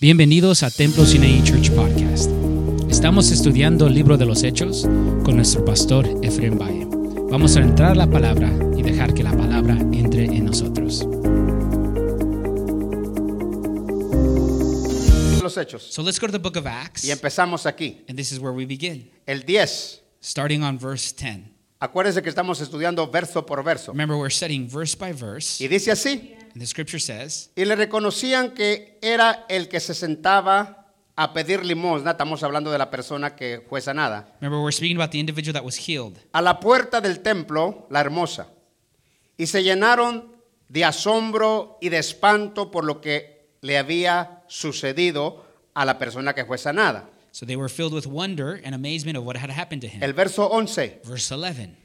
Bienvenidos a Templo Sinai Church Podcast. Estamos estudiando el libro de los Hechos con nuestro pastor Efraín Valle. Vamos a entrar a la palabra y dejar que la palabra entre en nosotros. Los hechos. So let's go to the book of Acts, Y empezamos aquí. and this is where we begin, El 10. starting on verse 10. Acuérdense que estamos estudiando verso por verso. Remember, we're studying verse by verse, Y dice así. The scripture says, Y le reconocían que era el que se sentaba a pedir limosna. Estamos hablando de la persona que fue sanada. remember, we're speaking about the individual that was healed. A la puerta del templo, la hermosa. Y se llenaron de asombro y de espanto por lo que le había sucedido a la persona que fue sanada. So they were filled with wonder and amazement of what had happened to him. El verso 11. Verse 11.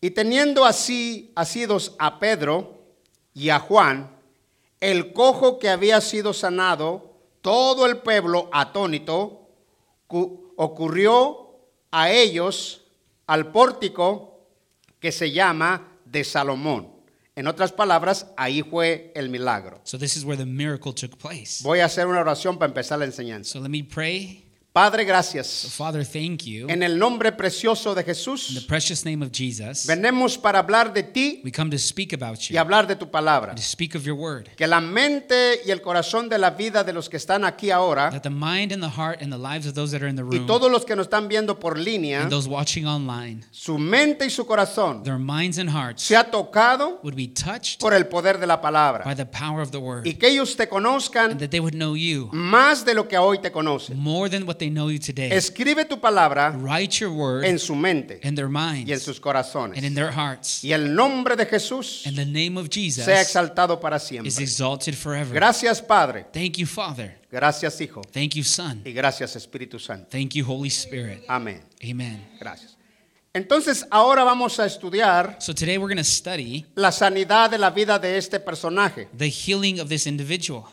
Y teniendo así asidos a Pedro y a Juan, el cojo que había sido sanado, todo el pueblo atónito, cu- ocurrió a ellos al pórtico que se llama de Salomón. En otras palabras, ahí fue el milagro. So this is where the miracle took place. Voy a hacer una oración para empezar la enseñanza. So let me pray. Padre, So gracias. Father, thank you. En el nombre precioso de In the Jesús, precious name of Jesus, venimos para hablar de ti we come to speak about y you, hablar de tu palabra. to speak of your word. Que la mente y el corazón de la vida de los que están aquí ahora That the mind and the heart and the lives of those that are in the y room todos los que nos están viendo por línea, and those watching online, su mente y su corazón their minds and hearts se ha tocado would be touched por el poder de la by palabra. the power of the word, Y que ellos te and conozcan that they would know you más de lo que hoy te conocen. more than what they know you today. Escribe tu palabra Write your word en su mente in their minds y en sus corazones. and in their hearts. Y el nombre de Jesús And the name of Jesus sea exaltado para is siempre. exalted forever. Gracias Padre, Thank you, Father. gracias Hijo Thank you, Son. y gracias Espíritu Santo. Thank you, Holy Spirit. Amén. Amen. Gracias. Entonces ahora vamos a estudiar So today we're going to study la sanidad de la vida de este personaje. the healing of this individual.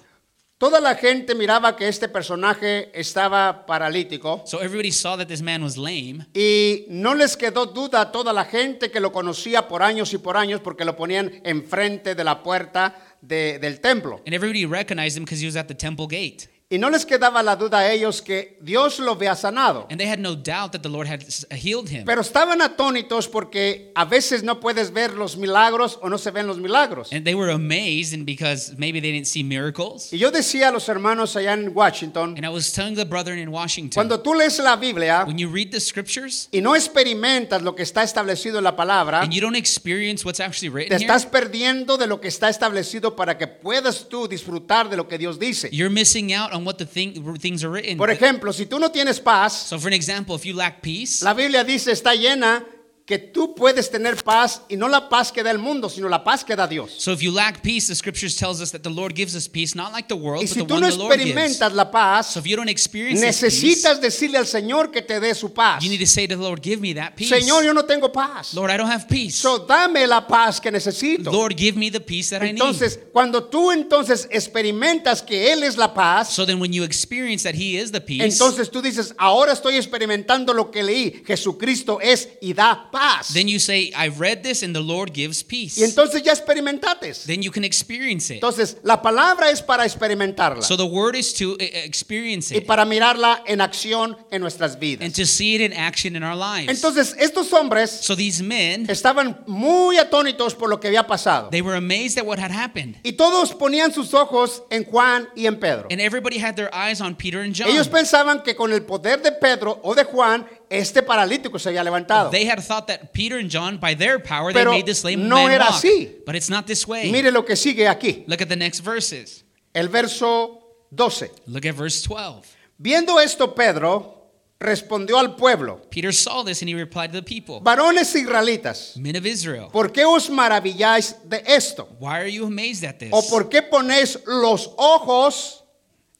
Toda la gente miraba que este personaje estaba paralítico So everybody saw that this man was lame, y no les quedó duda a toda la gente que lo conocía por años y por años porque lo ponían enfrente de la puerta de- del templo. and everybody recognized him because he was at the temple gate. Y no les quedaba la duda a ellos que Dios lo había sanado. And they had no doubt that the Lord had healed him. Pero estaban atónitos porque a veces no puedes ver los milagros o no se ven los milagros. And they were amazed and because maybe they didn't see miracles. Y yo decía a los hermanos allá en Washington, And I was telling the brethren in Washington, cuando tú lees la Biblia when you read the scriptures y no experimentas lo que está establecido en la palabra, and you don't experience what's actually te written here, estás perdiendo de lo que está establecido para que puedas tú disfrutar de lo que Dios dice. you're missing out on what the thing, things are written. Por ejemplo, si tú no tienes paz, So for an example, if you lack peace, la Biblia dice está llena que tú puedes tener paz y no la paz que da el mundo, sino la paz que da Dios. so if you lack peace, the scriptures tells us that the Lord gives us peace, not like the world, Y but si the tú one no the Lord gives. experimentas la paz, So if you don't experience this peace, necesitas decirle al Señor que te dé su paz. you need to say to the Lord, give me that peace. Señor, yo no tengo paz. Lord, I don't have peace. So dame la paz que necesito. Lord, give me the peace that I need. Entonces, cuando tú entonces experimentas que Él es la paz, So then when you experience that He is the peace, entonces tú dices, ahora estoy experimentando lo que leí. Jesucristo es y da paz. then you say, I've read this and the Lord gives peace. Y entonces ya experimentaste. then you can experience it. Entonces, la palabra es para experimentarla So the word is to uh, experience y it para mirarla en acción en nuestras vidas. and to see it in action in our lives. Entonces, estos hombres so these men, estaban muy atónitos por lo que había pasado. they were amazed at what had happened. Y todos ponían sus ojos en Juan y en Pedro. And everybody had their eyes on Peter and John. Ellos pensaban que con el poder de Pedro o de Juan, este paralítico se había levantado. They had thought that Peter and John, by their power, Pero they made this lame no man era walk. así. But it's not this way. Mire lo que sigue aquí. Look at the next verses. El verso 12. Look at verse 12. Viendo esto, Pedro respondió al pueblo, Peter saw this and he replied to the people, varones israelitas, Men of Israel, ¿por qué os maravilláis de esto? why are you amazed at this? ¿O por qué ponéis los ojos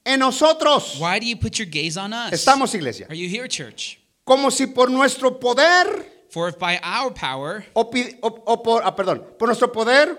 en nosotros? Why do you put your gaze on us? Estamos, iglesia. Are you here, church? Como si por nuestro poder, For if by our power o, pi- o- o por, ah, perdón, por nuestro poder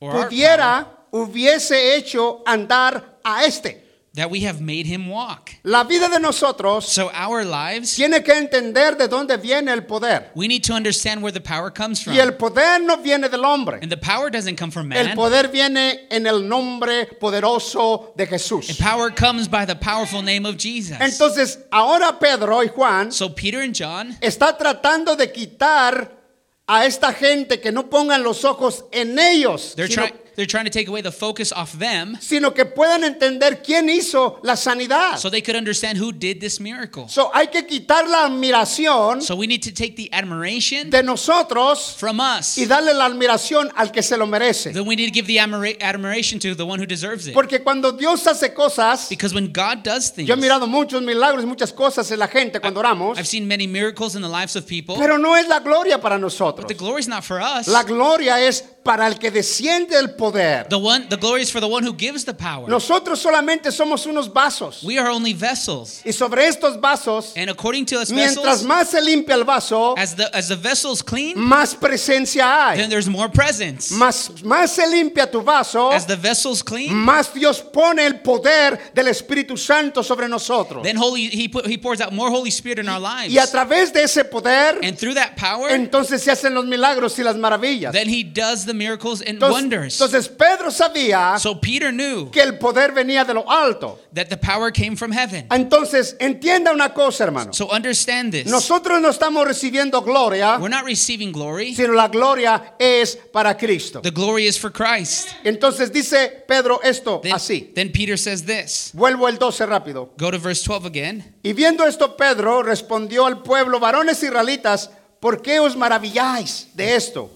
or our power, pudiera, hubiese hecho andar a este. That we have made him walk. La vida de nosotros So our lives, tiene que entender de dónde viene el poder. we need to understand where the power comes from. Y el poder no viene del hombre. And the power doesn't come from El man. poder viene en el nombre poderoso de The Jesús. power comes by the powerful name of Jesus. Entonces, ahora Pedro y Juan So Peter and John, está tratando de quitar a esta gente que no pongan los ojos en ellos, they're sino, they're trying to take away the focus off them sino que puedan entender quién hizo la sanidad. so they could understand who did this miracle. So, hay que quitar la admiración So we need to take the admiration de nosotros from us. y darle la admiración al que se lo merece. Then we need to give the admira- admiration to the one who deserves it. Porque cuando Dios hace cosas, Because when God does things, yo he mirado muchos milagros muchas cosas en la gente cuando oramos, I've seen many miracles in the lives of people, pero no es la gloria para but the glory is not for us. La gloria es para el que desciende el poder. The one, the glory is for the one who gives the power. Nosotros solamente somos unos vasos. We are only vessels, Y sobre estos vasos, and according to us mientras vessels, más se limpia el vaso, as the as the vessels clean, más presencia then hay. there's more presence. Más, más se limpia tu vaso, As the vessels clean, más Dios pone el poder del Espíritu Santo sobre nosotros. then holy he put, he pours out more Holy Spirit in our lives, Y a través de ese poder, and through that power, entonces se hacen los milagros y las maravillas. then he does the miracles and Entonces, wonders. entonces Pedro sabía So Peter knew que el poder venía de lo alto. that the power came from heaven. Entonces, entienda una cosa, hermano. So understand this. Nosotros no estamos recibiendo gloria, We're not receiving glory. sino la gloria es para Cristo. The glory is for Christ. Entonces dice Pedro esto Then, así. then Peter says this. Vuelvo el 12 rápido. Go to verse 12 again. Y viendo esto, Pedro respondió al pueblo, varones israelitas, ¿por qué os maravilláis de esto?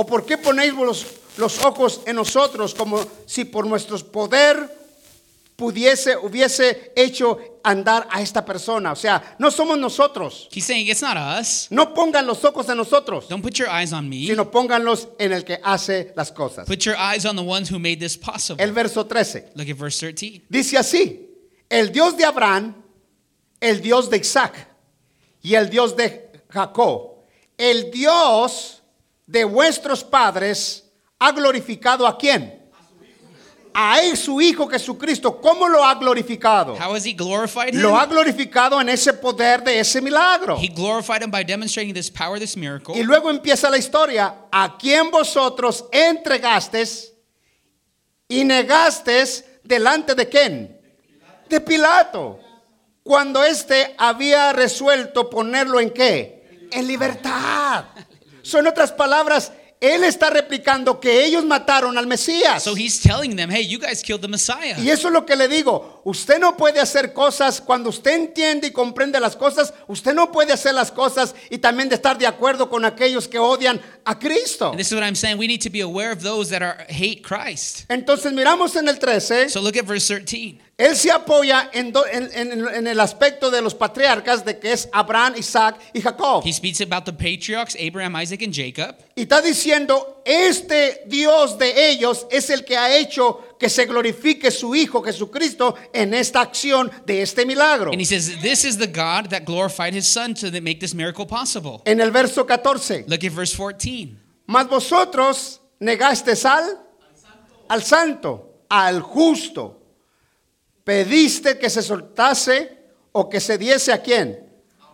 ¿O por qué ponéis los, los ojos en nosotros como si por nuestro poder pudiese, hubiese hecho andar a esta persona? O sea, no somos nosotros. He's saying it's not us. No pongan los ojos en nosotros, Don't put your eyes on me. sino pónganlos en el que hace las cosas. Put your eyes on the ones who made this possible. El verso 13. Look at verse 13. Dice así, el Dios de Abraham, el Dios de Isaac y el Dios de Jacob, el Dios de vuestros padres, ha glorificado a quién? A él, su Hijo Jesucristo. ¿Cómo lo ha glorificado? How has he glorified him? Lo ha glorificado en ese poder de ese milagro. He glorified him by demonstrating this power, this miracle. Y luego empieza la historia. A quien vosotros entregastes y negastes delante de quién? De Pilato. Cuando éste había resuelto ponerlo en qué? En libertad. Son otras palabras, él está replicando que ellos mataron al Mesías. So he's telling them, hey, you guys killed the Messiah. Y eso es lo que le digo. Usted no puede hacer cosas cuando usted entiende y comprende las cosas. Usted no puede hacer las cosas y también de estar de acuerdo con aquellos que odian a Cristo. And this is what I'm saying. We need to be aware of those that are hate Christ. Entonces miramos en el 13. So look at verse 13. Él se apoya en, do- en- en- en el aspecto de los patriarcas de que es Abraham, Isaac y Jacob. He speaks about the patriarchs, Abraham, Isaac, and Jacob. Y está diciendo, este Dios de ellos es el que ha hecho que se glorifique su Hijo Jesucristo en esta acción de este milagro. And he says, This is the God that glorified his son to make this miracle possible. En el verso 14. Look at verse 14. Mas vosotros negasteis al, al santo, al justo. Pediste que se soltase o que se diese a quién?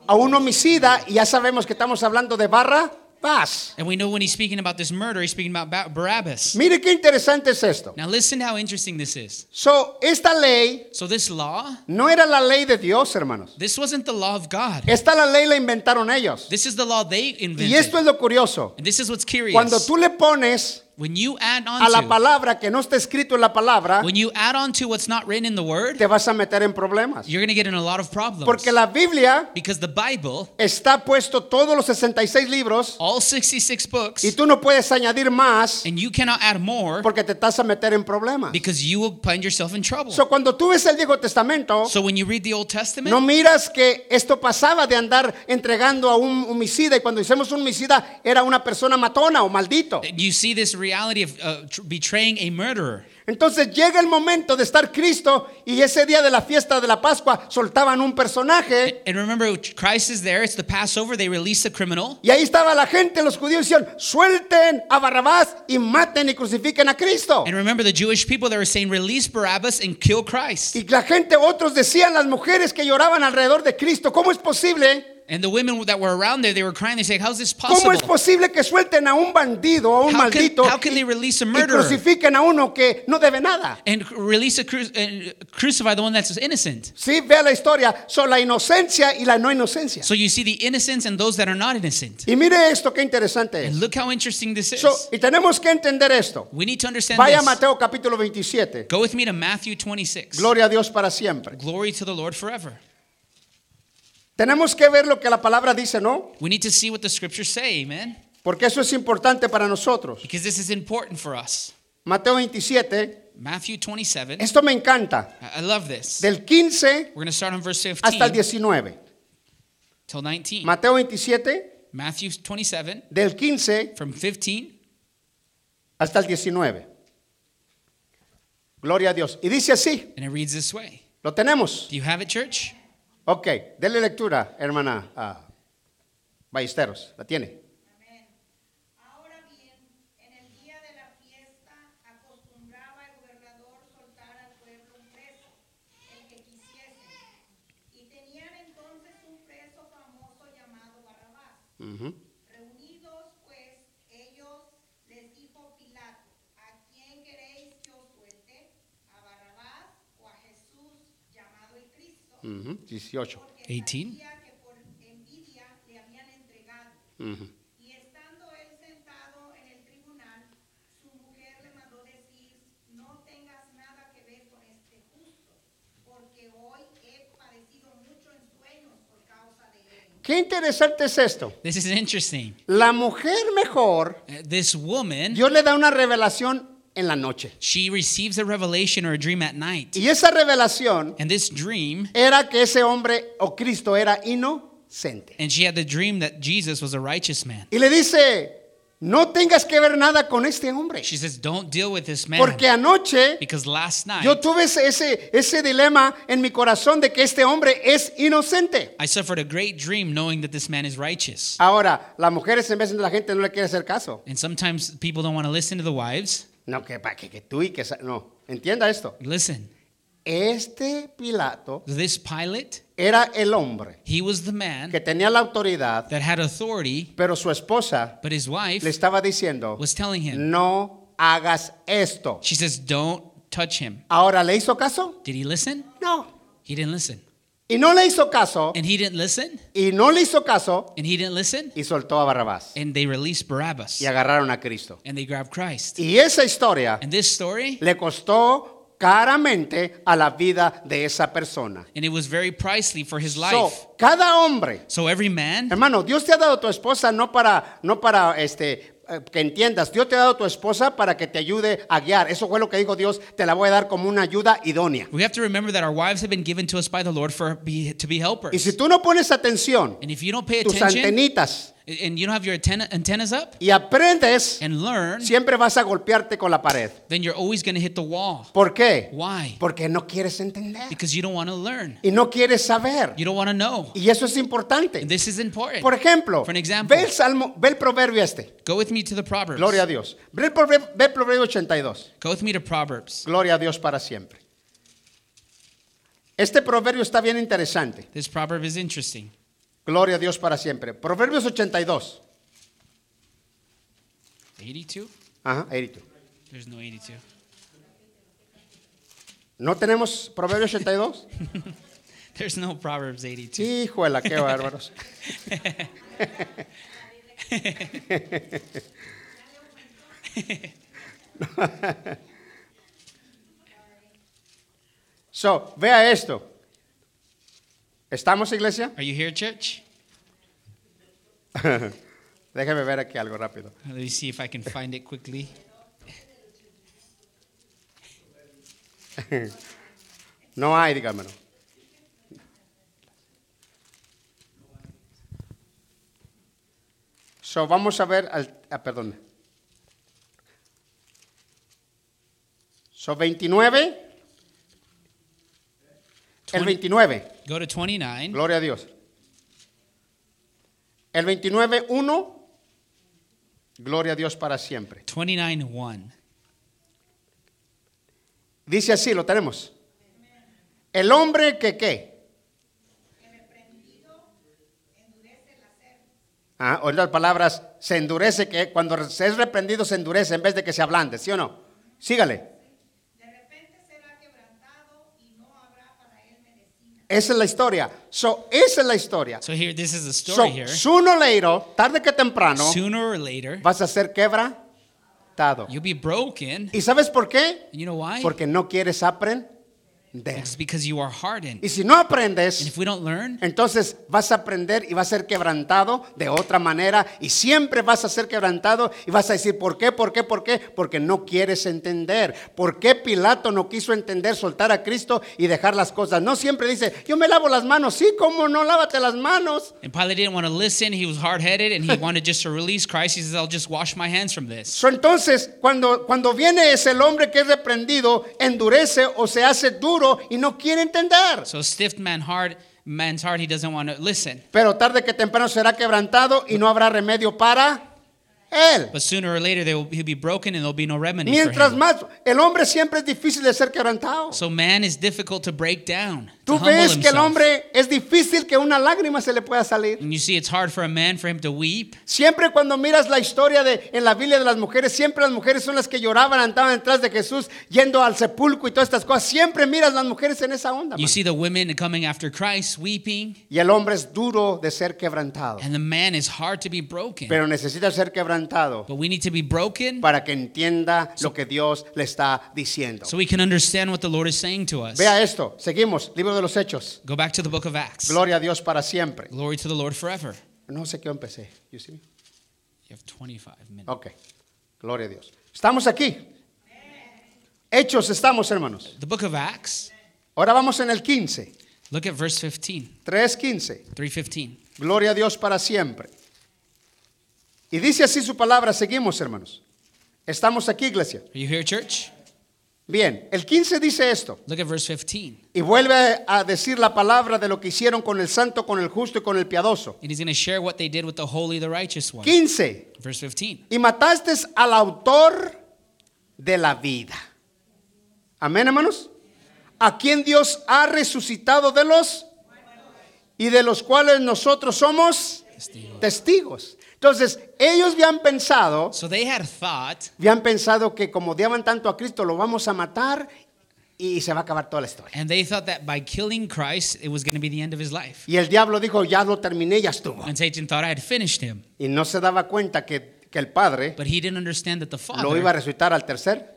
A un homicida, y ya sabemos que estamos hablando de barra, paz. And we know when he's speaking about this murder, he's speaking about Barabbas. Mire qué interesante es esto. Now listen how interesting this is. So, esta ley So this law, no era la ley de Dios, hermanos. this wasn't the law of God. Esta la ley la inventaron ellos. This is the law they Y esto invented. es lo curioso. And this is what's curious. Cuando tú le pones When you add a la on to, palabra que no está escrito en la palabra, when you add on to what's not written in the word, te vas a meter en problemas. you're going to get in a lot of problems. Porque la Biblia Because the Bible, está puesto todos los 66 libros all 66 books, y tú no puedes añadir más and you cannot add more porque te a meter en problemas. because you will find yourself in trouble. So, cuando tú ves el Viejo Testamento, So when you read the Old Testament, no miras que esto pasaba de andar entregando a un homicida y cuando decimos un homicida era una persona matona o maldito. you see this reality of uh, tr- betraying a murderer. Entonces llega el momento de estar Cristo y ese día de la fiesta de la Pascua soltaban un personaje And remember, Christ is there. It's the Passover. They release a criminal. y ahí estaba la gente, los judíos decían, suelten a Barrabás y maten y crucifiquen a Cristo. And remember, the Jewish people, they were saying, release Barabbas and kill Christ. Y la gente, otros decían, las mujeres que lloraban alrededor de Cristo, ¿cómo es posible? And the women that were around there, they were crying. They say, how's this possible? ¿Cómo es possible? posible que suelten a un bandido a un How can- maldito how can y, they release a y murderer? crucifiquen a uno que no debe nada? And release a cru- uh, crucify the one that's innocent. Sí, vea la historia, son la inocencia y la no inocencia. So you see the innocents and those that are not innocent. Y mire esto, qué interesante And look how interesting this is. So, y tenemos que entender esto. We need to understand Vaya a. Mateo capítulo 27. Go with me to Matthew 26. Gloria a Dios para siempre. Glory to the Lord forever. Tenemos que ver lo que la palabra dice, ¿no? We need to see what the scriptures say, amen? Porque eso es importante para nosotros. Because this is important for us. Mateo 27, Matthew 27. esto me encanta. I love this. Del 15 We're going to start on verse 15 hasta el 19. till 19. Mateo 27, Matthew 27 del 15 from 15 hasta el 19. Gloria a Dios. Y dice así, and it reads this way. lo tenemos. Do you have it, church? Ok, denle lectura, hermana ah, Ballesteros. ¿La tiene? Amén. Ahora bien, en el día de la fiesta acostumbraba el gobernador soltar al pueblo un preso, el que quisiesen. Y tenían entonces un preso famoso llamado Barrabás pues ellos les dijo Pilato, ¿a quién queréis que os suelte? ¿A Barrabás o a Jesús llamado Cristo? Ujú, 18. Porque 18. sabía que por envidia le habían entregado. Ujú. Y estando él sentado en el tribunal, su mujer le mandó decir, no tengas nada que ver con este justo, porque hoy he padecido mucho en sueños por causa de él. Qué interesante es esto. This is interesting. La mujer mejor, Uh, This woman, Dios le da una revelación en la noche. she receives a revelation or a dream at night. Y esa revelación And this dream, era que ese hombre o Cristo era inocente. and she had the dream that Jesus was a righteous man. Y le dice, no tengas que ver nada con este hombre. She says, Don't deal with this man. Porque anoche Because last night, yo tuve ese, ese, ese dilema en mi corazón de que este hombre es inocente. I suffered a great dream knowing that this man is righteous. Ahora, las mujeres en vez de la gente no le quiere hacer caso. And sometimes people don't want to listen to the wives. No, que, que, que tú y que... No, entienda esto. Listen, Este Pilato this Pilate, era el hombre he was the man que tenía la autoridad, that had authority, pero su esposa but his wife le estaba diciendo, was telling him, no hagas esto. She says, Don't touch him. Ahora, ¿le hizo caso? Did he listen? No. He didn't listen. Y no le hizo caso, And he didn't listen? y no le hizo caso, And he didn't listen? y soltó a Barrabás. And they released Barabbas. Y agarraron a Cristo. And they grabbed Christ. Y esa historia And this story, le costó caramente a la vida de esa persona. and it was very pricely for his So, life. cada hombre, So every man, hermano, Dios te ha dado tu esposa no para, no para este, que entiendas, Dios te ha dado tu esposa para que te ayude a guiar. Eso fue lo que dijo Dios, te la voy a dar como una ayuda idónea. we have to remember that our wives have been given to us by the Lord for be, to be Y helpers. si tú no pones atención, And if you don't pay tus antenitas, and you don't have your antenna, antennas up y aprendes, and learn, siempre vas a golpearte con la pared. then you're always going to hit the wall. ¿Por qué? Why? Porque no quieres entender Because you don't want to learn. y no quieres saber. You don't want to know. Y eso es importante. And this is important. Por ejemplo, For an example. ve el, salmo, ve el proverbio este. Go with me to the Proverbs. Gloria a Dios. Ve el proverbio, ve el proverbio 82. Go with me to Proverbs. Gloria a Dios para siempre. Este proverbio está bien interesante. This proverb is interesting. Gloria a Dios para siempre. Proverbios 82. 82? Ajá, 82. There's no 82. ¿No tenemos Proverbios 82? There's no Proverbs 82. Híjole, qué bárbaros. So, vea esto. ¿Estamos, iglesia? Are you here, church? Déjeme ver aquí algo rápido. Let me see if I can find it quickly. No hay, dígamelo. So, vamos a ver, al, ah, perdón. Son 29. El 29. Go to 29. Gloria a Dios. El 29, 1. Gloria a Dios para siempre. 29 1. Dice así, lo tenemos. El hombre que qué. Ah, o en otras palabras, se endurece que cuando se es reprendido se endurece en vez de que se ablande, ¿sí o no? Sígale. De repente será quebrantado y no habrá para él medicina. Esa es la historia. So, esa es la historia. So here, this is the So, story here. sooner or later, tarde que temprano, Sooner or later, vas a ser quebrantado. you'll be broken. ¿Y sabes por qué? And you know why? Porque no quieres aprender. It's because you are hardened. Y si no And aprendes, if we don't learn, entonces vas a aprender y vas a ser quebrantado de otra manera y siempre vas a ser quebrantado y vas a decir, ¿por qué? ¿Por qué? ¿Por qué? Porque no quieres entender. ¿Por qué Pilato no quiso entender, soltar a Cristo y dejar las cosas? No siempre dice, yo me lavo las manos. Sí, ¿cómo no? Lávate las manos. and Pilate didn't want to listen, he was hard headed, and he wanted just to release Christ. He says, I'll just wash my hands from this. So, entonces, cuando, cuando viene ese el hombre que es reprendido, endurece o se hace duro y no quiere entender. So, stiff man hard man's heart, he doesn't want to listen. Pero tarde que temprano será quebrantado y no habrá remedio para él. But sooner or later, they will, he'll be broken and there'll be no remedy for Mientras him. más, el hombre siempre es difícil de ser quebrantado. So, man is difficult to break down. Tú ves que el hombre es difícil que una lágrima se le pueda salir. And you see, it's hard for a man for him to weep. Siempre cuando miras la historia de en la Biblia de las mujeres, siempre las mujeres son las que lloraban, andaban detrás de Jesús, yendo al sepulcro y todas estas cosas. Siempre miras las mujeres en esa onda. You man. see the women coming after Christ weeping, Y el hombre es duro de ser quebrantado, and the man is hard to be broken. pero necesita ser quebrantado But we need to be broken para que entienda lo que Dios le está diciendo. so we can understand what the Lord is saying to us. Vea esto, seguimos, libro de los Hechos. Go back to the book of Acts. Gloria a Dios para siempre. Glory to the Lord forever. No sé qué empecé. You see me? You have 25 minutes. Ok, gloria a Dios. Estamos aquí. Hechos estamos, hermanos. The book of Acts, Ahora vamos en el 15. look at verse 15, 3.15. 315. Gloria a Dios para siempre. Y dice así su palabra, seguimos hermanos. Estamos aquí, iglesia. Are you here, church? Bien, el 15 dice esto. Look at verse 15. Y vuelve a decir la palabra de lo que hicieron con el santo, con el justo y con el piadoso. And he's going to share what they did with the holy, the righteous one. 15. Verse 15. Y mataste al autor de la vida. Amén, hermanos. A quien Dios ha resucitado de los y de los cuales nosotros somos Testigos. testigos. Entonces, ellos habían pensado, So they had thought habían pensado que como odiaban tanto a Cristo, lo vamos a matar y se va a acabar toda la historia. And they thought that by killing Christ, it was going to be the end of his life. Y el diablo dijo, ya lo terminé, ya estuvo. And Satan thought I had finished him. Y no se daba cuenta que, que el Padre But he didn't understand that the lo iba a Father resucitar al tercer.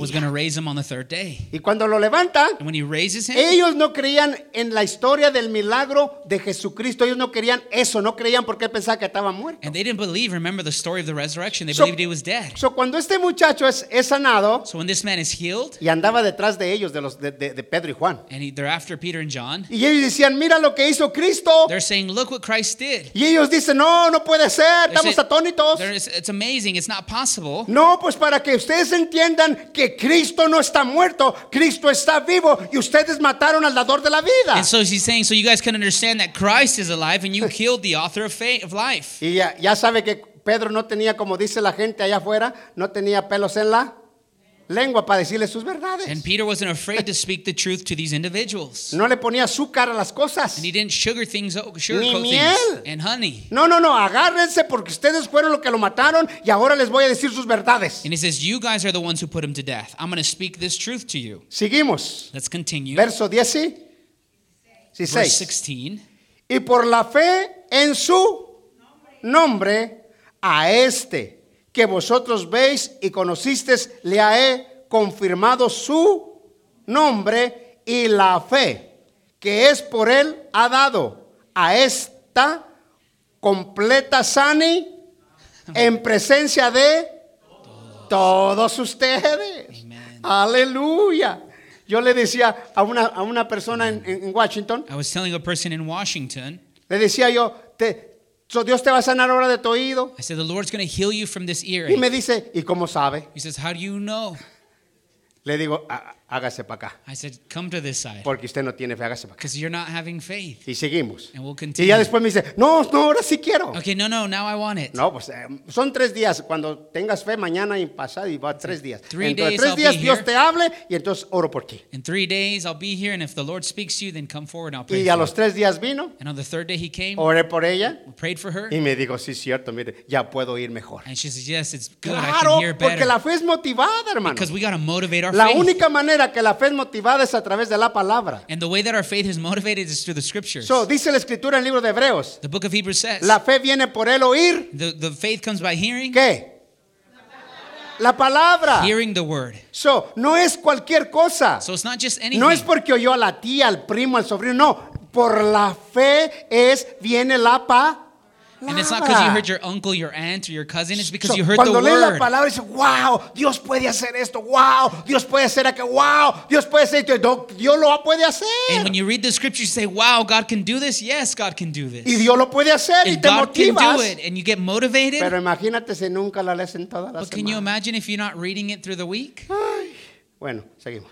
Was going to raise him on the third day. Y cuando lo levanta, And when he raises him, ellos no creían en la historia del milagro de Jesucristo. Ellos no creían eso, no creían porque él pensaba que estaba muerto. and they didn't believe, remember the story of the resurrection, they So- believed he was dead. So, cuando este muchacho es, es sanado So when this man is healed, y andaba detrás de ellos, de, los, de, de- de Pedro y Juan, and he, they're after Peter and John, y ellos decían, mira lo que hizo Cristo. they're saying, Look what Christ did. Y ellos dicen, no, no puede ser, estamos atónitos. they're- it's, it's amazing, it's not possible. No, pues para que ustedes entiendan que Cristo no está muerto, Cristo está vivo y ustedes mataron al dador de la vida. And so he's saying, So you guys can understand that Christ is alive and you killed the author of, fate, of life. Y ya, ya sabe que Pedro no tenía, como dice la gente allá afuera, no tenía pelos en la lengua para decirle sus verdades. And Peter wasn't afraid to speak the truth to these individuals. No le ponía azúcar a las cosas. And he didn't sugar things, sugarcoat Ni things. miel. And honey. No, no, no, agárrense porque ustedes fueron los que lo mataron y ahora les voy a decir sus verdades. And he says, You guys are the ones who put him to death. I'm going to speak this truth to you. Seguimos. Let's continue. Verso 10 y Verse 16. 16. Y por la fe en su nombre, a este que vosotros veis y conocisteis, le he confirmado su nombre y la fe que es por él ha dado a esta completa sani en presencia de todos ustedes. Amen. Aleluya. Yo le decía a una, a una persona en Washington, I was telling a person in Washington, le decía yo, te, so Dios te va a sanar ahora de tu oído. I said, The Lord's going to heal you from this Y earache. me dice, ¿y cómo sabe? He says, How do you know? Le digo, "Há- hágase para acá. I said, come to this side Porque usted no tiene fe, hágase para acá. because you're not having faith. Y seguimos. And we'll Y ya después me dice, no, no, ahora sí quiero. Okay, no, no, now I want it. No, pues eh, son tres días. Cuando tengas fe, mañana y pasado, y va tres días. Three de days tres I'll días be Dios here. te hable y entonces oro por ti. In three days, I'll be here, and if the Lord speaks to you, then come forward and I'll pray Y a for los you. tres días vino, And on the third day, he came, oré por ella prayed for her, y me dijo, sí, cierto, mire, ya puedo ir mejor. and she says, yes, it's good, I Claro, can hear porque better. la fe es motivada, hermano. Because we got to motivate our La faith. única manera que la fe es motivada es a través de la palabra. And the way that our faith is motivated is through the scriptures. So, dice la escritura en el libro de Hebreos, the book of Hebrews says, la fe viene por el oír, the, the faith comes by hearing, ¿qué? La palabra. hearing the word. So, no es cualquier cosa. So it's not just anything. No es porque oyó a la tía, al primo, al sobrino, no. Por la fe es, viene la palabra. And it's not because you heard your uncle, your aunt, or your cousin. It's because So, you heard the cuando lees la word. palabra dice, wow, Dios puede hacer esto, wow, Dios puede hacer aquello, wow, Dios puede hacer esto, No, Dios lo puede hacer. And when you read the scripture, you say, wow, God can do this. Yes, God can do this. Y Dios lo puede hacer y and te God can do it. And you get motivated. Pero imagínate si nunca la lees en toda la but can you imagine if you're not reading it through the week? Bueno, seguimos.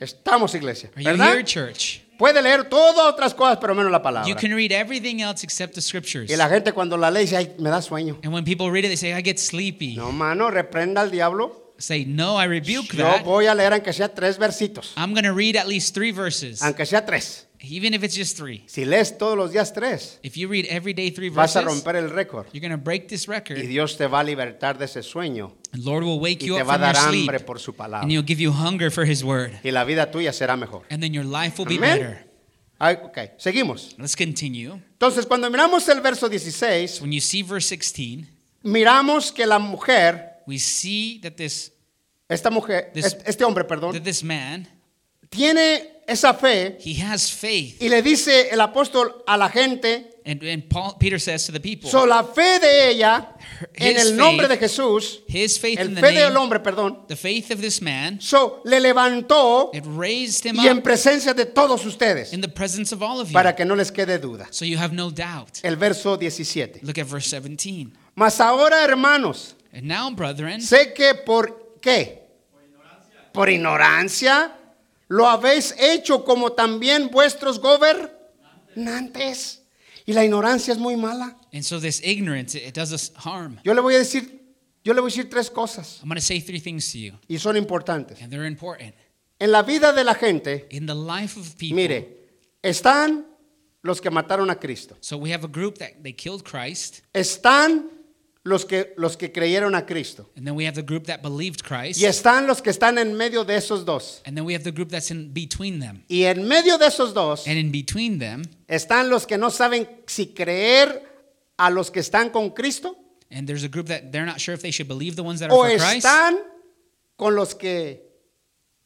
Estamos, iglesia. Are you ¿Verdad? here, church? Puede leer todas otras cosas, pero menos la palabra. You can read everything else except the scriptures. Y la gente cuando la lee dice, ay, me da sueño. And when people read it, they say, I get sleepy. No, mano, reprenda al diablo. Say, no, I rebuke Yo that. voy a leer aunque sea tres versitos. I'm going to read at least three verses, Aunque sea tres. Even if it's just three. Si lees todos los días tres, If you read every day three vas a verses, romper el récord. you're going to break this Y record. Dios te va a libertar de ese sueño. And Lord will wake Y you te up va a from your dar sleep. hambre por su palabra. And he'll give you hunger for his word. Y la vida tuya será mejor. And then your life will be Amén. better. Ay, ok, seguimos. Let's continue. Entonces, cuando miramos el verso 16, When you see verse 16, miramos que la mujer, we see that this esta mujer, This- este, hombre, perdón, that this man, tiene esa fe he has faith. y le dice el apóstol a la gente, And, and Paul, Peter says to the people, so la fe de ella en el nombre faith- de Jesús, his faith el in the fe del name, hombre, perdón, the faith of this man, so le levantó it raised him y en presencia de todos ustedes, in the presence of all of you. para que no les quede duda. So you have no doubt. El verso 17. Look at verse 17. Mas ahora, hermanos, And now, brethren, sé que por qué? Por ignorancia lo habéis hecho como también vuestros gobernantes. Y la ignorancia es muy mala. and so this ignorance, it, does us harm. Yo le voy a decir, yo le voy a decir tres cosas I'm going to say three things to you, y son importantes. and they're important. En la vida de la gente, In the life of people, mire, están los que mataron a Cristo. so we have a group that they killed Christ, Están los que los que creyeron a Cristo. and then we have the group that believed Christ, Y están los que están en medio de esos dos. and then we have the group that's in between them. Y en medio de esos dos And in between them, están los que no saben si creer a los que están con Cristo and there's a group that they're not sure if they should believe the ones that o are for Christ, están con los que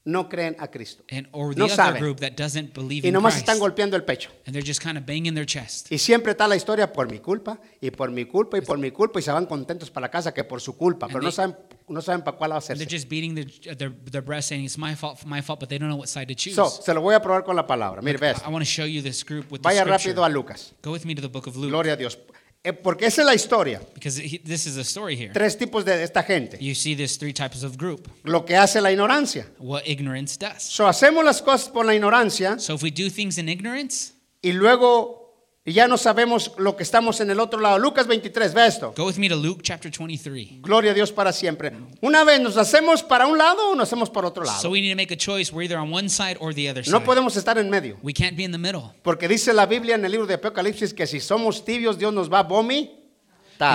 no creen a Cristo. and or the no other saben. group that doesn't believe Y in nomás Christ, están golpeando el pecho. and they're just kind of banging their chest. Y siempre está la historia por mi culpa y por mi culpa y por mi culpa y se van contentos para la casa que por su culpa, pero no saben no saben para cuál va a And they're just beating their, their, their breast saying it's my fault, my fault, but they don't know what side to choose. So, se lo voy a probar con la palabra. Mire, ve I, want to show you this group with Vaya scripture. rápido a Lucas. Go with me to the book of Luke Gloria a Dios. Eh, Porque esa es la historia. because he, this is a story here. Tres tipos de esta gente. You see this three types of group. Lo que hace la ignorancia. What ignorance does. So, hacemos las cosas por la ignorancia So if we do things in ignorance, y luego ya no sabemos lo que estamos en el otro lado. Lucas 23, ve esto. go with me to Luke chapter 23. Gloria a Dios para siempre. Una vez nos hacemos para un lado o nos hacemos para otro So lado. we need to make a choice. We're either on one side or the other No side. podemos estar en medio. We can't be in the middle Porque dice la Biblia en el libro de Apocalipsis que si somos tibios, Dios nos va a vomitar.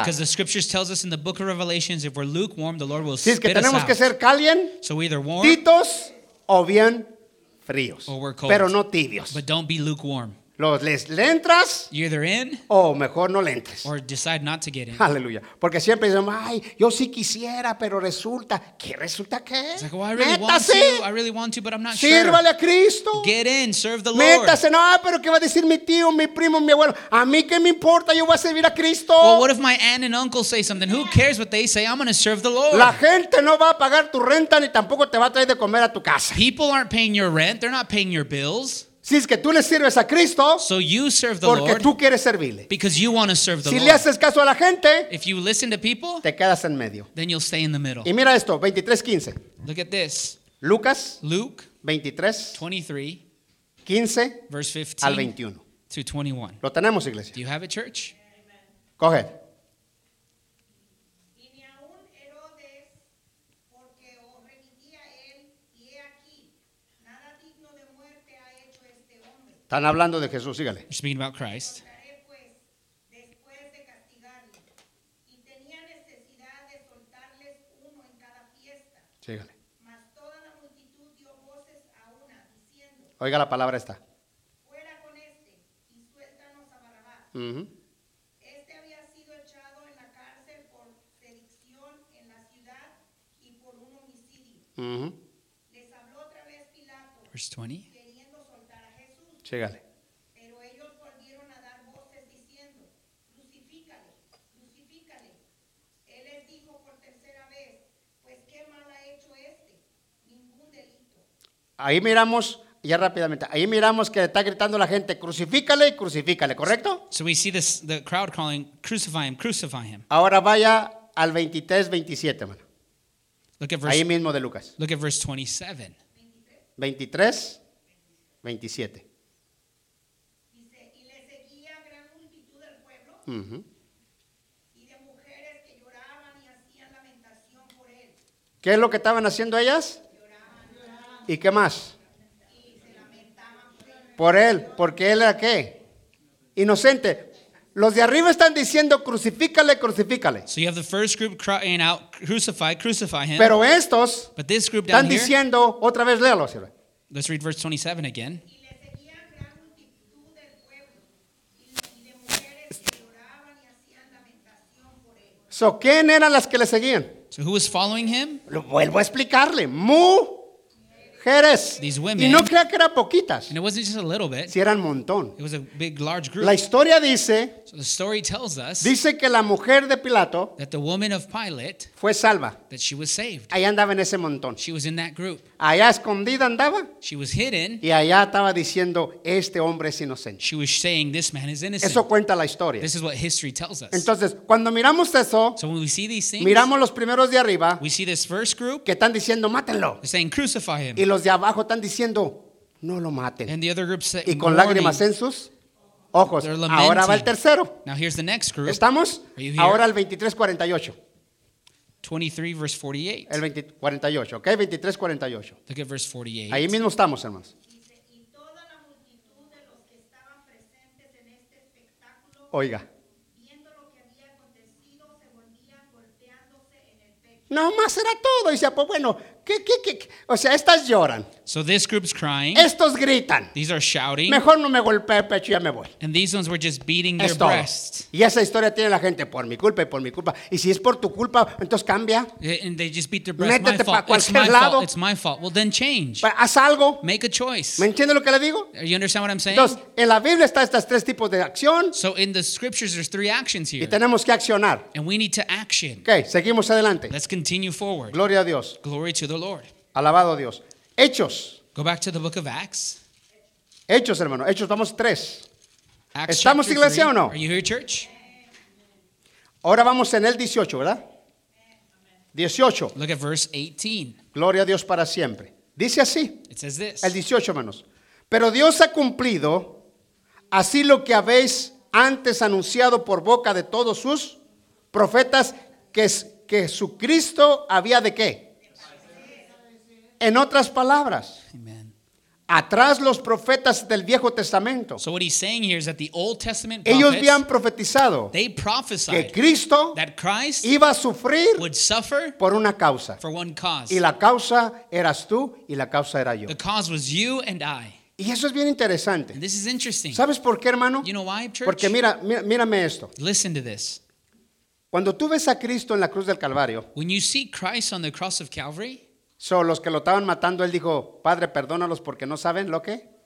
because the scriptures tells us in the book of Revelations if we're lukewarm, the Lord will Si es que spit us tenemos que out. ser calien, So either warm o bien fríos. Or we're cold. Pero no tibios. but don't be lukewarm. Los, les, ¿Le entras either in o mejor no le entres? or decide not to get in. Aleluya. Porque siempre dicen, ay, yo sí quisiera, pero resulta. ¿Qué resulta qué? It's like, well, I really want Métase. to. I really want to, but I'm not sure. Sírvale a Cristo. Get in, serve the Lord. Métase, no, pero ¿qué va a decir mi tío, mi primo, mi abuelo? A mí qué me importa, yo voy a servir a Cristo. Well, what if my aunt and uncle say something? Who cares what they say? I'm going to serve the Lord. La gente no va a pagar tu renta ni tampoco te va a traer de comer a tu casa. People aren't paying your rent. They're not paying your bills. Si es que tú le sirves a Cristo So you serve the porque Lord tú quieres servirle. because you want to serve the Si le haces caso a la gente, If you listen to people, te quedas en medio. then you'll stay in the middle. Y mira esto, 23:15. Look at this. Lucas Luke 23, 23, 15 verse al 15 21. to 21. Lo tenemos, iglesia. Do you have it, church? Coge. Y ni aun Herodes, porque os remití a él, y he aquí, nada digno de muerte ha hecho este hombre. Están hablando de Jesús, sígale. We're speaking about Christ. Pues, después de castigarle. Y tenía necesidad de soltarles uno en cada fiesta. Sígale. Mas toda la multitud dio voces a una, diciendo, Oiga la palabra esta. fuera con este, y suéltanos a Barrabás. Ujú. Este había sido echado en la cárcel por sedición en la ciudad y por un homicidio. Ujú. Les habló otra vez Pilato, Verse 20. Queriendo soltar a Jesús. Sígale. Pero ellos volvieron a dar voces diciendo, crucifícale, crucifícale. Él les dijo por tercera vez, pues qué mal ha hecho este, ningún delito. Ahí miramos, ya rápidamente, ahí miramos que está gritando la gente, crucifícale y crucifícale, ¿correcto? So we see this the crowd calling, Crucify him, crucify him. Ahora vaya al 23, 27, hermano. Look at Ahí verse, mismo de Lucas. look at verse 27. 23, 27. Dice, y le seguía gran multitud pueblo Ujú. y de mujeres que lloraban y hacían lamentación por él. ¿Qué es lo que estaban haciendo ellas? ¿Y qué más? Por él, porque él era qué? Inocente. Los de arriba están diciendo crucifícale, crucifícale. So you have the first group crying out, Crucify, crucify him. Pero estos but this group están down here, diciendo, otra vez léalo. let's read verse 27 again. Y le seguían gran multitud del pueblo y, y de mujeres que lloraban y hacían lamentación por él. So, ¿Quién eran las que le seguían? So who was following him? Lo vuelvo a explicarle. Mujeres. These women. Y no crea que eran poquitas. And it wasn't just a little bit, Si eran montón. it was a big, large group. La historia dice, So the story tells us dice que la mujer de Pilato that the woman of Pilate, fue salva. that she was saved. Allá andaba en ese montón. She was in that group. Allá escondida andaba She was hidden. y allá estaba diciendo, este hombre es inocente. She was saying, This man is innocent. Eso cuenta la historia. This is what history tells us. Entonces, cuando miramos eso, So when we see these things, miramos los primeros de arriba we see this first group, que están diciendo, mátenlo. they're saying, Crucify him. Y los de abajo están diciendo, no lo maten. And the other group say, Y con lágrimas en sus ojos. Ahora va el tercero. Now here's the next group, ¿Estamos? Are you here? Ahora el 2348. 23 verse 48. El 20 48, ¿ok? 2348. Look at verse 48. Ahí mismo estamos, hermanos. Este Oiga. No más era todo. Y decía, pues bueno, ¿qué, qué, qué? qué? O sea, estas lloran. So this group's crying. Estos gritan. These are shouting. Mejor no me golpee el pecho y ya me voy. And these ones were just beating their Es todo. breasts. Y esa historia tiene la gente por mi culpa y por mi culpa. Y si es por tu culpa, entonces cambia. And they just beat their breasts. Métete pa' fault. It's cualquier my lado. fault. It's my fault. Well, then change. Pues, Haz algo. Make a choice. ¿Me entiende lo que le digo? You understand what I'm saying? Entonces, en la Biblia están estos tres tipos de acción So in the scriptures, there's three actions y here. tenemos que accionar. And we need to action. Ok, seguimos adelante. Let's continue forward. Gloria a Dios. Glory to the Lord. Alabado Dios. Hechos. Go back to the book of Acts. Hechos, hermano. Hechos, vamos tres. Acts ¿Estamos, iglesia, three. o no? Are you here, church? Ahora vamos en el 18, ¿verdad? 18. Look at verse 18. Gloria a Dios para siempre. Dice así. It says this. El 18, hermanos. Pero Dios ha cumplido así lo que habéis antes anunciado por boca de todos sus profetas, que, que su Cristo había de qué. En otras palabras, Amen. atrás los profetas del Viejo Testamento, So what he's saying here is that the Old Testament ellos prophets, habían profetizado they que prophesied Cristo that Christ iba a sufrir would suffer por una causa. for one cause. Y la causa eras tú y la causa era yo. The cause was you and I. Y eso es bien interesante. And this is interesting. ¿Sabes por qué, hermano? You know why, church? Porque mira, mira- mírame esto. Listen to this. Cuando tú ves a Cristo en la cruz del Calvario, When you see Christ on the cross of Calvary, son los que lo estaban matando, él dijo, Padre, perdónalos porque no saben lo que.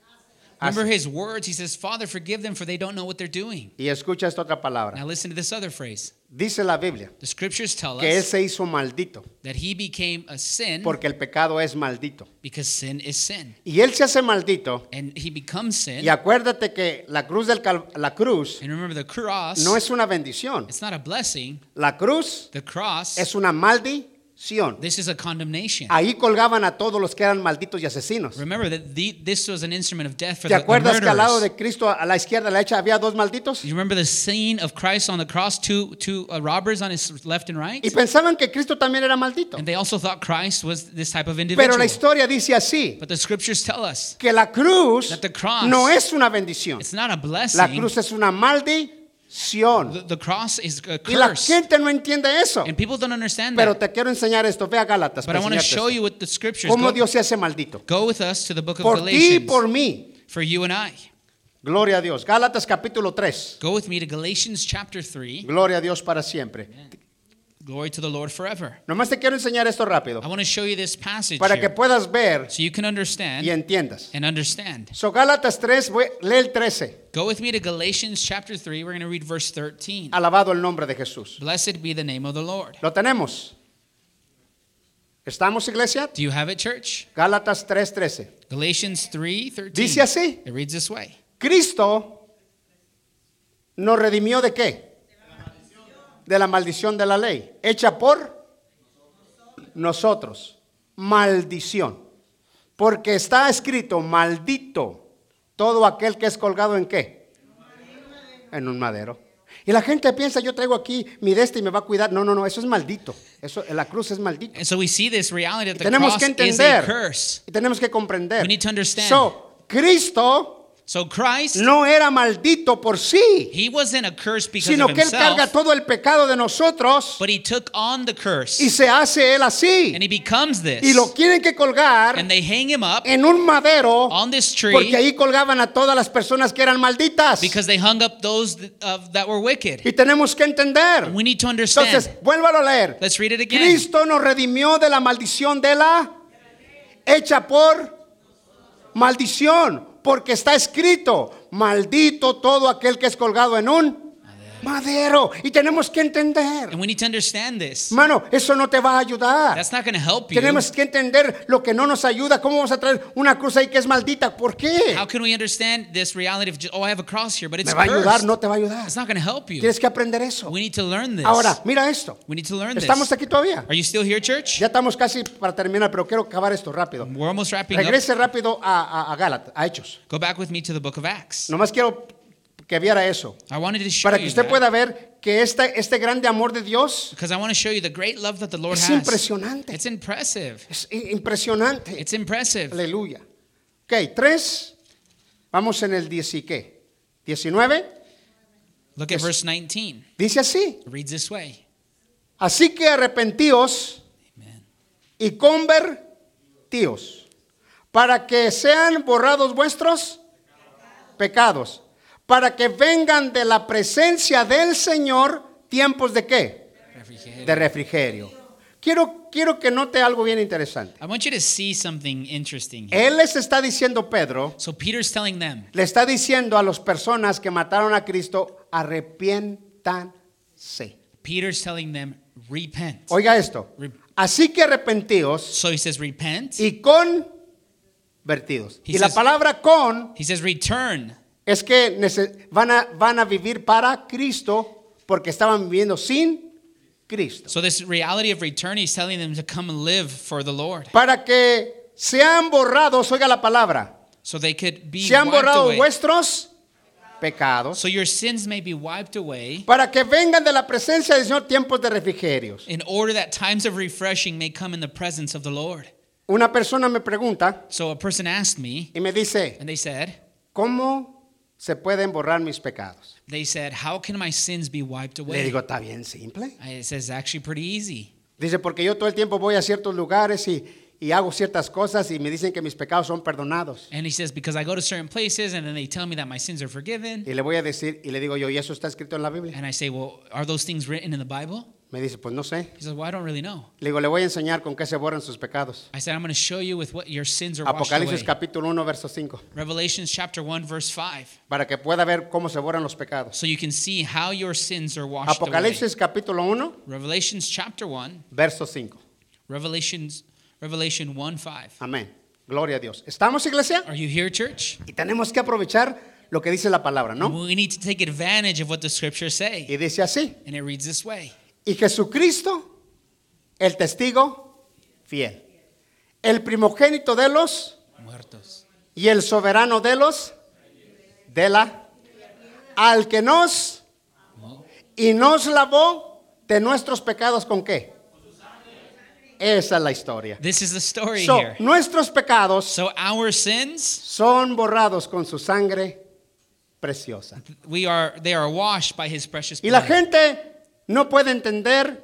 remember hacen". his words. He says, Father, forgive them for they don't know what they're doing. Y escucha esta otra palabra. Now listen to this other phrase. Dice la Biblia The scriptures tell que él us se hizo maldito that he became a sin porque el pecado es maldito. because sin is sin. Y él se hace maldito. And he becomes sin. Y acuérdate que la cruz del Cal- la cruz And remember, the cross, no es una bendición. it's not a blessing. La cruz The cross es una maldición. This is a condemnation. Ahí colgaban a todos los que eran malditos y asesinos. Remember that the, this was an instrument of death for ¿Te the, the acuerdas que al lado de Cristo, a la izquierda, a la derecha, había dos malditos? You remember the scene of Christ on the cross, two, two uh, robbers on his left and right? Y pensaban que Cristo también era maldito. And they also thought Christ was this type of Pero individual. la historia dice así, But the scriptures tell us que la cruz That the cross- no es una bendición. it's not a blessing. La cruz es una maldición. The, the cross is a Y la curse. gente no entiende eso. And people don't understand Pero that. te quiero enseñar esto. Ve a Gálatas. But I want to show you what the scriptures Cómo go, Dios se hace maldito. go with us to the book of Por Galatians por mí. for you and I. Gloria a Dios. Gálatas capítulo 3. Go with me to Galatians chapter 3. Gloria a Dios para siempre. Glory to the Lord forever. Nomás te quiero enseñar esto rápido. I want to show you this passage Para que here puedas ver so you can understand y entiendas. and understand. So Gálatas 3, voy- lee el 13. Go with me to Galatians chapter 3. We're going to read verse 13. Alabado el nombre de Jesús. Blessed be the name of the Lord. Lo tenemos. ¿Estamos, iglesia? Do you have it, church? Gálatas 3, 13. Galatians 3 13. Dice así. It reads this way. Cristo nos redimió de qué? De la maldición de la ley. Hecha por nosotros. Maldición. Porque está escrito, maldito todo aquel que es colgado en qué? En un madero. Y la gente piensa, yo traigo aquí mi de este y me va a cuidar. No, no, no, eso es maldito. Eso, la cruz es maldito. And so we see this reality that the Tenemos cross que is a entender. curse. Y tenemos que comprender. We need to understand. So, Cristo So Christ, no era maldito por sí, he wasn't a curse because sino of que Él carga himself, todo el pecado de nosotros but he took on the curse. y se hace Él así. And he becomes this. Y lo quieren que colgar And they hang him up en un madero on this porque tree ahí colgaban a todas las personas que eran malditas. because they hung up those that, uh, that were wicked. Y tenemos que entender. We need to understand. Entonces, vuélvalo a leer. Let's read it again. Cristo nos redimió de la maldición de la hecha por maldición, porque está escrito, maldito todo aquel que es colgado en un madero. Y tenemos que entender, And we need to understand this. hermano, eso no te va a ayudar. That's not going to help you. Tenemos que entender lo que no nos ayuda. ¿Cómo vamos a traer una cruz ahí que es maldita? ¿Por qué? How can we understand this reality of, just, oh, I have a cross here, but it's ¿Me va a ayudar? No te va a ayudar. It's not going to help you. Tienes que aprender eso. We need to learn this. Ahora, mira esto. We need to learn this. ¿Estamos aquí todavía? Are you still here, church? Ya estamos casi para terminar, pero quiero acabar esto rápido. We're almost wrapping up. Regrese rápido a, a, a Gálatas, a Hechos. Go back with me to the book of Acts. Nomás quiero que viera eso. I wanted to show Para que you usted that pueda ver que este, este grande amor de Dios because I want to show you the great love that the Lord es has. impresionante. It's impressive. Es i- impresionante. It's impressive. Aleluya. Ok, tres. Vamos en el 10 y qué. 19. Look at verse 19. Dice así. It reads this way. Así que arrepentíos Amen. y convertíos para que sean borrados vuestros pecados, para que vengan de la presencia del Señor tiempos de qué? Refrigerated. De refrigerio. Quiero, quiero que note algo bien interesante. I want you to see something interesting here. Él les está diciendo, Pedro, So Peter's telling them, le está diciendo a las personas que mataron a Cristo, arrepiéntanse. Peter's telling them, repent. Oiga esto. Re- Así que arrepentíos So he says, repent. y convertidos. He Y la says- palabra con He says, return. Es que van a, van a vivir para Cristo porque estaban viviendo sin Cristo. So this reality of return, he's telling them to come and live for the Lord. Para que sean borrados, oiga la palabra, So they could be sean borrados vuestros pecados, So your sins may be wiped away para que vengan de la presencia del Señor tiempos de refrigerios. in order that times of refreshing may come in the presence of the Lord. Una persona me pregunta So a person asked me, y me dice, and they said, ¿cómo se pueden borrar mis pecados? they said, how can my sins be wiped Le away? digo, está bien simple. I- It says actually pretty easy. Dice, porque yo todo el tiempo voy a ciertos lugares y, y hago ciertas cosas y me dicen que mis pecados son perdonados. And he says, because I go to certain places and then they tell me that my sins are forgiven. Y le voy a decir, y le digo yo, ¿y eso está escrito en la Biblia? And I say, well, are those things written in the Bible? Me dice, pues no sé. He says, well, I don't really know. Le digo, le voy a enseñar con qué se borran sus pecados. I said, I'm going to show you with what your sins are washed Apocalipsis capítulo 1, verso 5. Revelations chapter 1, verse 5. Para que pueda ver cómo se borran los pecados. So you can see how your sins are washed away. Apocalipsis capítulo 1, Revelations chapter 1, verso 5. Revelations, Revelation 1, 5. Amén. Gloria a Dios. ¿Estamos, iglesia? Are you here, church? Y tenemos que aprovechar lo que dice la palabra, ¿no? We need to take advantage of what the scriptures say. Y dice así. And it reads this way. Y Jesucristo, el testigo fiel, el primogénito de los muertos. y el soberano de los de la al que nos y nos lavó de nuestros pecados con qué? Esa es la historia. This is the story So, here. nuestros pecados So our sins, son borrados con su sangre preciosa. we are they are washed by his precious Y la blood. gente no puede entender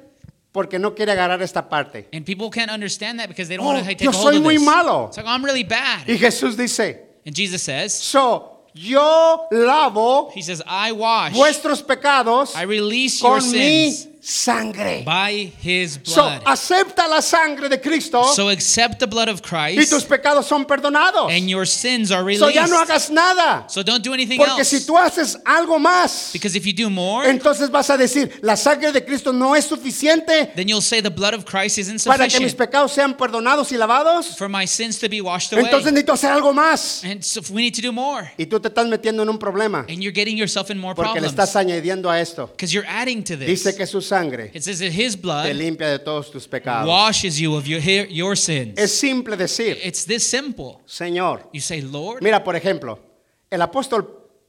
porque no quiere agarrar esta parte. And people can't understand that because they don't Oh, want to take yo hold soy of muy this. malo. It's like, I'm really bad. Y Jesús dice, And Jesus says, so, yo lavo He says, I wash, vuestros pecados I release your con mi sins sangre. by his So, blood. acepta la sangre de Cristo So accept the blood of y tus Christ pecados son perdonados. and your sins are So, ya no released. hagas nada. So don't do anything Porque si else. tú haces algo más, Because if you do more, entonces vas a decir, la sangre de Cristo no es suficiente then you'll say the blood of Christ is para que mis insufficient pecados sean perdonados y lavados. for my sins to be washed away. Entonces necesito hacer algo más. And so we need to do more. Y tú te estás metiendo en un problema And you're getting yourself in more porque le problems. estás añadiendo a esto. Because you're adding to this. Dice que su sangre It says that his te blood limpia de todos tus pecados. washes you of your, your sins. Es simple decir, It's this simple. Señor. You say, Lord. Mira, por ejemplo, el apóstol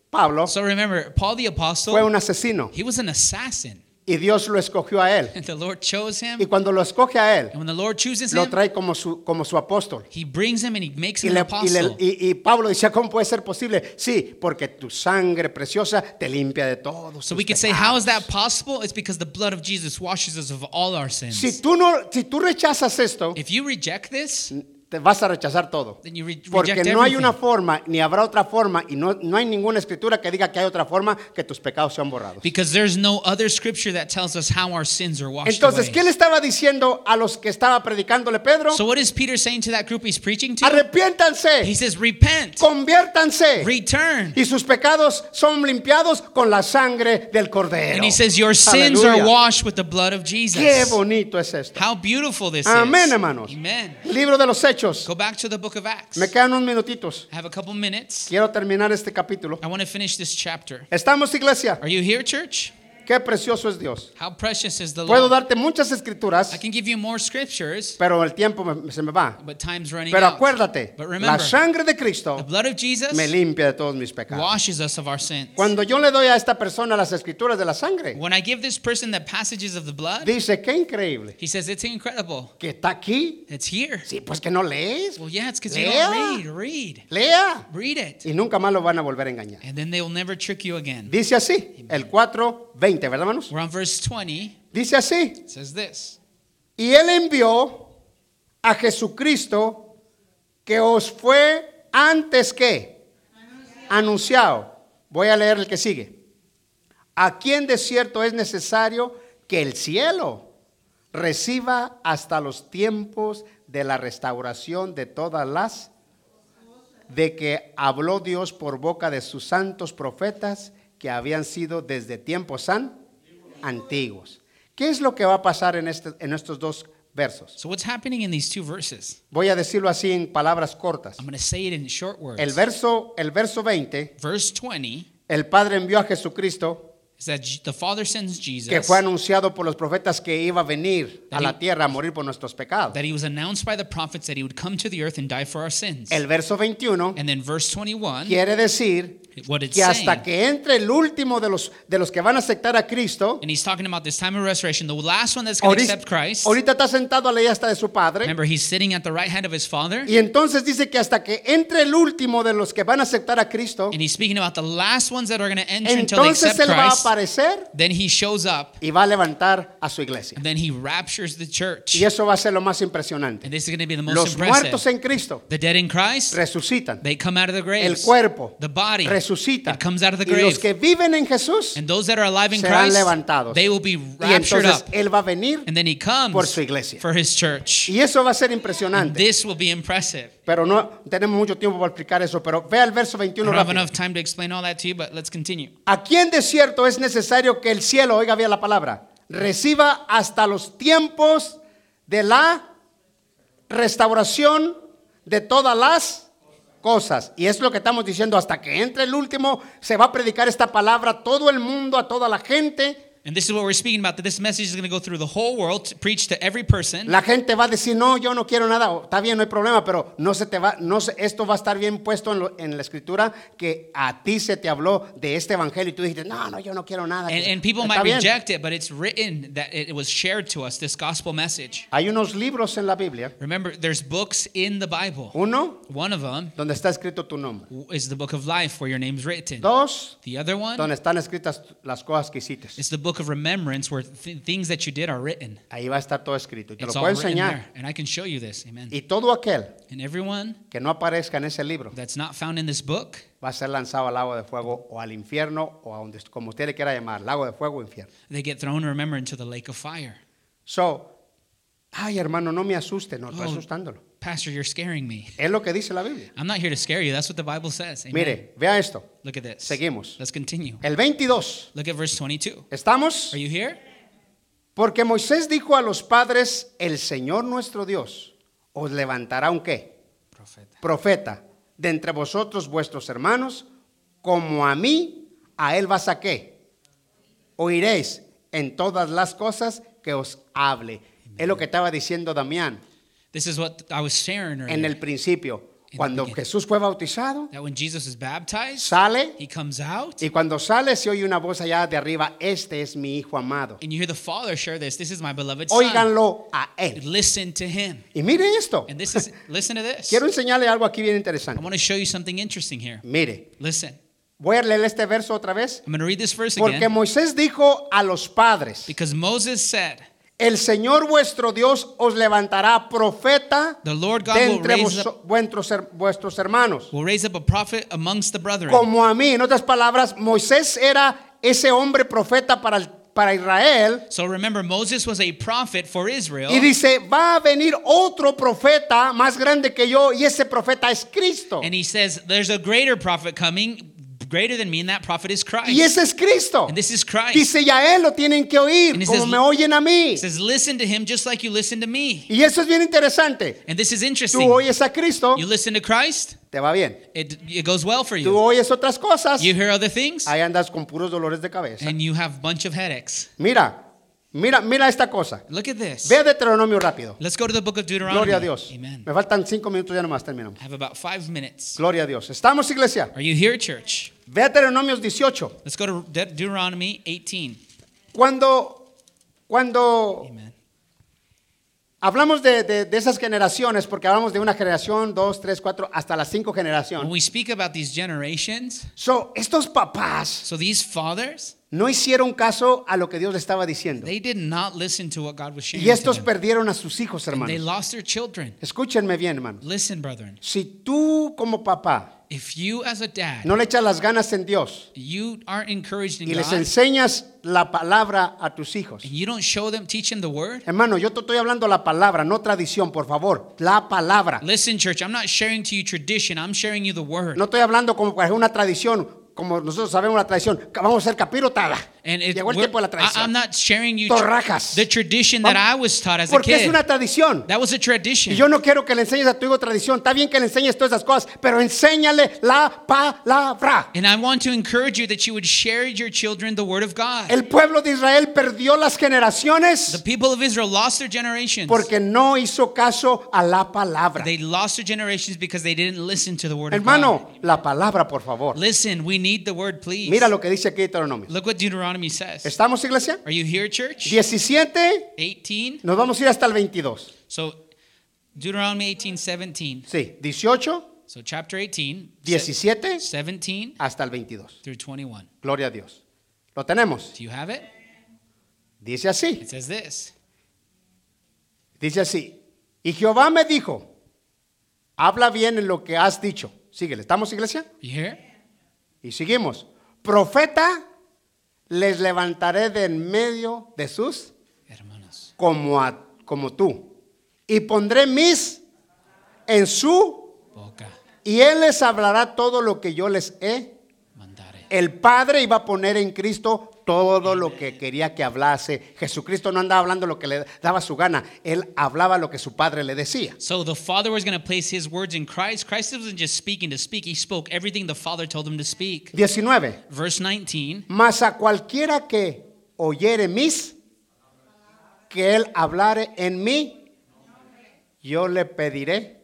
Pablo So remember, Paul the fue apostle, un asesino he was an assassin. Y Dios lo escogió a él. And the Lord chose him. Y cuando lo escoge a él, And when the Lord chooses lo him, trae como su, como su apóstol. he brings him and he makes Y, him le- an y le- y- y Pablo decía, ¿cómo puede ser posible? Sí, porque tu sangre preciosa te limpia de todos. So we could say, how is pecados". that possible? It's because the blood of Jesus washes us of all our sins. Si tú, no, si tú rechazas esto, If you reject this, te vas a rechazar todo. then you re- Porque no hay una forma, ni habrá otra forma, y no, no hay ninguna escritura que diga que hay otra forma que tus pecados sean borrados. Because there's no other scripture that tells us how our sins are washed Entonces. ¿qué le estaba diciendo a los que estaba predicándole Pedro? So what is Peter saying to that group he's preaching to? He Arrepiéntanse, says, repent, conviértanse, return. y sus pecados son limpiados con la sangre del Cordero. And he says, your sins are Aleluya. washed with the blood of Jesus. Qué bonito es esto. How beautiful this Amén, is. hermanos. Amen. Libro de los Hechos. Go back to the book of Acts. Me quedan unos minutitos. I have a couple minutes. Quiero terminar este capítulo. I want to finish this chapter. ¿Estamos, iglesia? Are you here, church? Qué precioso es Dios. How precious is the Puedo Lord. darte muchas escrituras, I can give you more scriptures, pero el tiempo me- se me va. but time's running Pero out. acuérdate, But la remember, sangre de the Cristo blood of Jesus me limpia de todos mis pecados. washes us of our sins. Cuando yo le doy a esta persona las escrituras de la sangre, When I give this person the passages of the blood, dice, qué increíble, he says, it's incredible. que está aquí. It's here. Sí, pues que no lees. Well, yeah, it's because you don't read. Read. Lea. Read it. Y nunca más lo van a volver a engañar. And then they will never trick you again. Dice así, el 4.20, ¿verdad, hermanos? We're on verse 20. Dice así, It says this. y él envió a Jesucristo que os fue antes que anunciado. Voy a leer el que sigue. A quien de cierto es necesario que el cielo reciba hasta los tiempos de la restauración de todas las de que habló Dios por boca de sus santos profetas que habían sido desde tiempos an- antiguos. ¿Qué es lo que va a pasar en, este- en estos dos versos? So what's happening in these two verses? Voy a decirlo así en palabras cortas. I'm going to say it in short words. El verso, el verso 20, Verse 20 el Padre envió a Jesucristo, is that the Father sends Jesus, que fue anunciado por los profetas que iba a venir a la tierra a morir por nuestros pecados. that he was announced by the prophets that he would come to the earth and die for our sins. El verso 21 and then verse 21, quiere decir what it's que hasta saying, que entre el último de los, de los que van a aceptar a Cristo, and he's talking about this time of restoration, the last one that's going to accept Christ. ahorita está sentado a la diestra de su Padre, Remember, he's sitting at the right hand of his Father, y entonces dice que hasta que entre el último de los que van a aceptar a Cristo, and he's speaking about the last ones that are going to enter until they entonces accept Él va a Christ. aparecer Then he shows up, y va a levantar a su iglesia. and then he raptures the church. Y eso va a ser lo más impresionante. And this is going to be the most Los muertos impressive. en Cristo The dead in Christ, resucitan. they come out of the El graves. cuerpo The body, resucita. it comes out of the Y los grave. que viven en Jesús And those that are alive in serán Christ, levantados. they will be Y raptured entonces up. Él va a venir And then he comes por su iglesia. for his church. Y eso va a ser And impresionante. this will be impressive. Pero no tenemos mucho tiempo para explicar eso. Pero vea el verso I 21 don't have rápido. enough time to explain all that to you, but let's continue. ¿A quién de cierto es necesario que el cielo, oiga bien la palabra, reciba hasta los tiempos de la restauración de todas las cosas? Y es lo que estamos diciendo, hasta que entre el último se va a predicar esta palabra a todo el mundo, a toda la gente, And this is what we're speaking about that this message is going to go through the whole world, to preach to every person. La gente va a decir, no, yo no quiero nada. O, Está bien, no hay problema, pero no se te va, no se- esto va a estar bien puesto en, lo- en la escritura que a ti se te habló de este evangelio y tú dijiste, no, no, yo no quiero nada. And, and people might bien. reject it, but it's written that it was shared to us, this gospel message. Hay unos libros en la Biblia. Remember, there's books in the Bible. Uno, One of them donde está escrito tu nombre. is the book of life where your name's written. Dos, The other one donde están escritas las cosas que hiciste. is the book of remembrance where th- things that you did are written. Ahí va a estar todo escrito. Y te It's lo puedo enseñar. there. And I can show you this. Amen. Y todo aquel And everyone que no aparezca en ese libro that's not found in this book va a ser lanzado al lago de fuego o al infierno o a donde, como usted le quiera llamar, lago de fuego o infierno. they get thrown, remember, into the lake of fire. So, ay hermano, no me asuste, no estoy Oh. asustándolo. Pastor, you're scaring me. Es lo que dice la Biblia. I'm not here to scare you. That's what the Bible says. Amen. Mire, vea esto. Look at this. Seguimos. Let's continue. El 22. Look at verse 22. ¿Estamos? Are you here? Porque Moisés dijo a los padres, el Señor nuestro Dios os levantará un qué? Profeta. Profeta de entre vosotros vuestros hermanos, como a mí, a él vas a qué? Oiréis en todas las cosas que os hable. Es lo que estaba diciendo Damián This is what I was sharing earlier. en el principio. Cuando. Jesús fue bautizado, that when Jesus is baptized, sale he comes out y cuando sale se oye una voz allá de arriba, este es mi hijo amado. and you hear the Father share this. This is my beloved Son. Óiganlo a él. Listen to him. Y mire esto. And this is, listen to this. Quiero enseñarle algo aquí bien I interesante. want to show you something interesting here. Mire, Listen. voy a leer este verso otra vez. I'm going to read this verse Porque again. Moisés dijo a los padres, Because Moses said, el Señor vuestro Dios os levantará profeta The Lord God de will entre raise vos- up, vuestros, vuestros hermanos. will raise up a prophet amongst the brethren. Como a mí, en otras palabras, Moisés era ese hombre profeta para, el- para Israel. So remember, Moses was a prophet for Israel. Y dice, va a venir otro profeta más grande que yo y ese profeta es Cristo. And he says, There's a greater prophet coming, greater than me, and that prophet is Christ. Y ese es Cristo. And this is Christ. Dice, ya él lo tienen que oír, he como says- me oyen a mí. He says, Listen to him just like you listen to me. Y eso es bien interesante. And this is Tú interesting. oyes a Cristo, You listen to Christ, te va bien. it, it goes well for Tú you. oyes otras cosas, You hear other things, ahí andas con puros dolores de cabeza. and you have a bunch of headaches. Mira, mira, mira esta cosa. Look at this. Ve a Deuteronomio rápido. Let's go to the book of Deuteronomy. Gloria a Dios. Amen. Me faltan cinco minutos, ya nomás terminamos. I have about five minutes. Gloria a Dios. ¿Estamos, iglesia? Are you here, church? Ve a Deuteronomios 18. Let's go to De- Deuteronomy 18. Cuando, cuando Amen. hablamos de, de- de esas generaciones, porque hablamos de una generación, dos, tres, cuatro, hasta las cinco When generaciones. we speak about these generations, So, estos papás so these fathers, no hicieron caso a lo que Dios les estaba diciendo. they did not listen to what God was sharing Y estos to them. perdieron a sus hijos, And they hermanos. lost their children. Escúchenme bien, hermano. Listen, brethren. Si tú como papá If you as a dad, no le echas las ganas en Dios you aren't encouraged in y les God, enseñas la palabra a tus hijos. and you don't show them, teach them the word, Hermano, yo te estoy hablando la palabra, no tradición, por favor. La palabra. listen, church, I'm not sharing to you tradition, I'm sharing you the word. No estoy hablando como para una tradición, como nosotros sabemos la tradición. Vamos a ser capirotada. Llegó el tiempo de la I, I'm tradición. not sharing you Torrajas. the tradition that I was taught as a Porque es kid. una tradición. That was a tradition. Y yo no quiero que le enseñes a tu hijo tradición. Está bien que le enseñes todas esas cosas, pero enséñale la palabra. And I want to encourage you that you would share your children the word of God. El pueblo de Israel perdió las The people of Israel lost their generations. porque no hizo caso a la palabra. They lost their generations because they didn't listen to the word of Hermano, la palabra, por favor. God. Listen, we need the word, please. Mira lo que dice aquí Deuteronomio. Look what Deuteronomy says. ¿Estamos, iglesia? Are you here, church? 17, 18. nos vamos a ir hasta el 22. So Deuteronomy 18, 17. Sí, 18, So chapter 18, 17 17 hasta el 22. through 21. Gloria a Dios. ¿Lo tenemos? Do you have it? Dice así. It says this. Dice así. Y Jehová me dijo, habla bien en lo que has dicho. Síguele. ¿Estamos, iglesia? You hear? Y seguimos. Profeta les levantaré de en medio de sus Hermanos. como, a- como tú. Y pondré mis en su Boca y él les hablará todo lo que yo les he. El Padre iba a poner en Cristo todo lo que quería que hablase. Jesucristo no andaba hablando lo que le daba su gana. Él hablaba lo que su Padre le decía. So the Father was going to place his words in Christ. Christ wasn't just speaking to speak, he spoke everything the Father told him to speak. 19. Verse 19. Mas a cualquiera que oyere mis, que él hablare en mí, yo le pediré.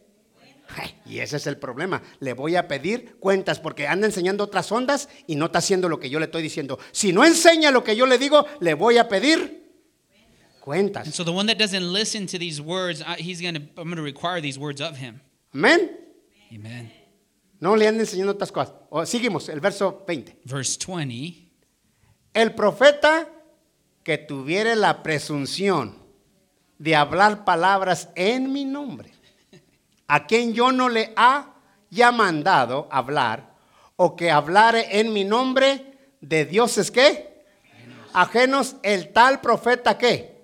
Y ese es el problema. Le voy a pedir cuentas porque anda enseñando otras ondas y no está haciendo lo que yo le estoy diciendo. Si no enseña lo que yo le digo, le voy a pedir And cuentas. so the one that doesn't listen to these words, he's gonna, I'm going to require these words of him. Amén. Amen. No le anda enseñando otras cosas. O, seguimos, el verso 20. Verse 20. El profeta que tuviere la presunción de hablar palabras en mi nombre, a quien yo no le haya mandado hablar, o que hablare en mi nombre de dioses que ajenos, el tal profeta que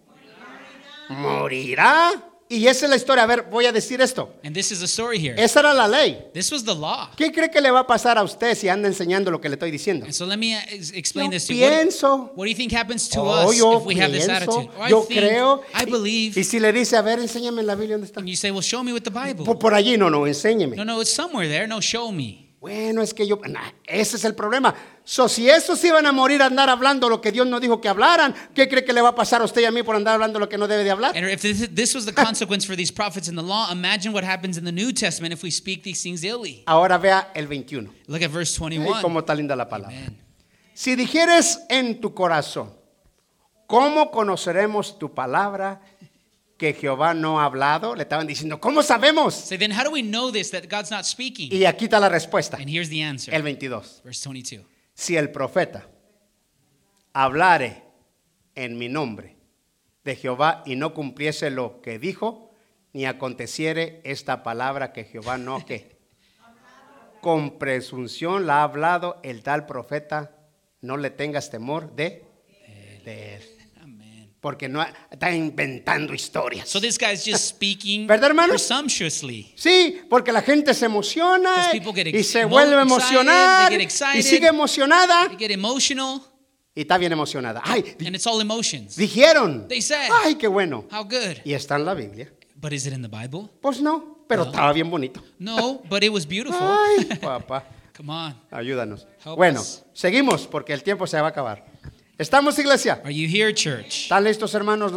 morirá. Y esa es la historia. A ver, voy a decir esto. And this is the story here. Esa era la ley. This was the law. ¿Qué cree que le va a pasar a usted si anda enseñando lo que le estoy diciendo? And so let me uh, ex- explain Yo this to you. What, pienso. what do you think happens to Oh, us yo if we have this pienso, attitude? Oh, I yo think, creo. I believe. Y, si le dice, a ver, enséñame en la Biblia dónde está. and you say, well, show me with the Bible. Por, por allí, no, no, enséñeme. No, no, it's somewhere there. No, show me. Bueno, es que yo, nah, ese es el problema. So, si esos iban a morir a andar hablando lo que Dios no dijo que hablaran, ¿qué cree que le va a pasar a usted y a mí por andar hablando lo que no debe de hablar? And if this, this was the consequence for these prophets in the law, imagine what happens in the New Testament if we speak these things illy. Ahora vea el 21. Look at verse Ay, 21. cómo está linda la palabra. Amen. Si dijeres en tu corazón, ¿cómo conoceremos tu palabra que Jehová no ha hablado? Le estaban diciendo, ¿cómo sabemos? Say, then how do we know this that God's not speaking? Y aquí está la respuesta, And here's the answer. el 22. Verse 22. Si el profeta hablare en mi nombre de Jehová y no cumpliese lo que dijo, ni aconteciere esta palabra que Jehová no que con presunción la ha hablado el tal profeta, no le tengas temor de, de él. Porque no está inventando historias. So this guy's just speaking ¿Verdad, hermanos? presumptuously. Sí, porque la gente se emociona y se vuelve a excited, emocionar get y excited. sigue emocionada They get emotional, y está bien emocionada. Ay, and it's all emotions. dijeron. They said. Ay, qué bueno. How good. Y está en la Biblia. But is it in the Bible? Pues no, pero No. estaba bien bonito. No, but it was beautiful. Ay, papá, Come on. ayúdanos. Help Bueno, us. seguimos porque el tiempo se va a acabar. ¿Estamos, iglesia? Are you here, church? ¿Están listos, hermanos?